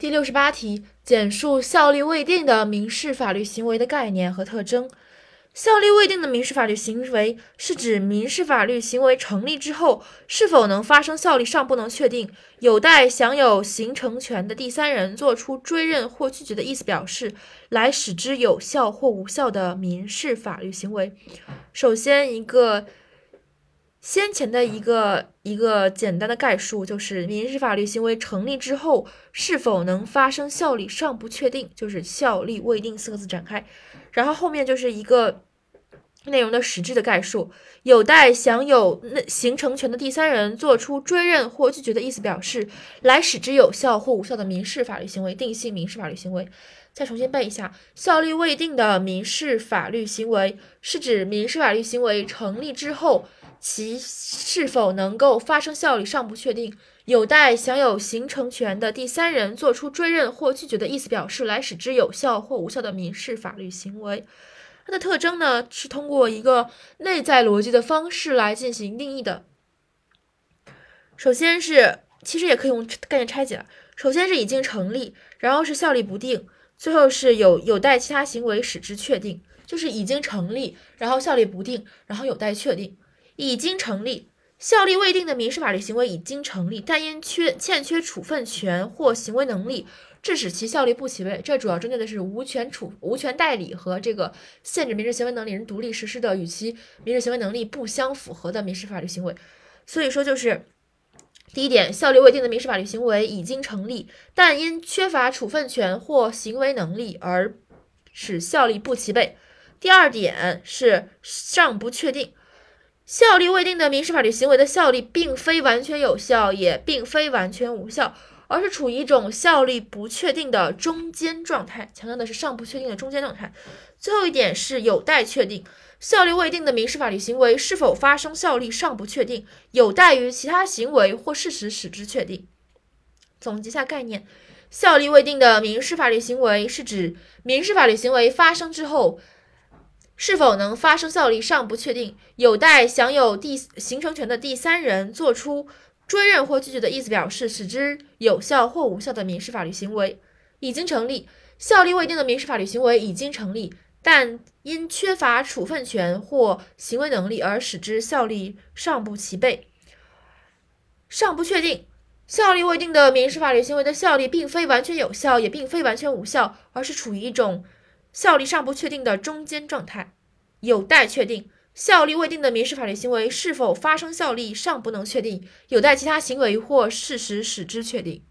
第六十八题，简述效力未定的民事法律行为的概念和特征。效力未定的民事法律行为是指民事法律行为成立之后，是否能发生效力尚不能确定，有待享有形成权的第三人作出追认或拒绝的意思表示，来使之有效或无效的民事法律行为。首先，一个先前的一个一个简单的概述，就是民事法律行为成立之后，是否能发生效力尚不确定，就是效力未定四个字展开。然后后面就是一个内容的实质的概述，有待享有那形成权的第三人作出追认或拒绝的意思表示，来使之有效或无效的民事法律行为，定性民事法律行为。再重新背一下，效力未定的民事法律行为是指民事法律行为成立之后，其是否能够发生效力尚不确定，有待享有形成权的第三人作出追认或拒绝的意思表示，来使之有效或无效的民事法律行为。它的特征呢，是通过一个内在逻辑的方式来进行定义的。首先是，其实也可以用概念拆解。首先是已经成立，然后是效力不定。最后是有有待其他行为使之确定，就是已经成立，然后效力不定，然后有待确定。已经成立，效力未定的民事法律行为已经成立，但因缺欠缺处分权或行为能力，致使其效力不起位。这主要针对的是无权处无权代理和这个限制民事行为能力人独立实施的与其民事行为能力不相符合的民事法律行为。所以说就是。第一点，效力未定的民事法律行为已经成立，但因缺乏处分权或行为能力而使效力不齐备。第二点是尚不确定，效力未定的民事法律行为的效力并非完全有效，也并非完全无效，而是处于一种效力不确定的中间状态。强调的是尚不确定的中间状态。最后一点是有待确定。效力未定的民事法律行为是否发生效力尚不确定，有待于其他行为或事实使之确定。总结下概念：效力未定的民事法律行为是指民事法律行为发生之后，是否能发生效力尚不确定，有待享有第形成权的第三人作出追认或拒绝的意思表示，使之有效或无效的民事法律行为。已经成立，效力未定的民事法律行为已经成立。但因缺乏处分权或行为能力而使之效力尚不齐备，尚不确定。效力未定的民事法律行为的效力并非完全有效，也并非完全无效，而是处于一种效力尚不确定的中间状态，有待确定。效力未定的民事法律行为是否发生效力尚不能确定，有待其他行为或事实使之确定。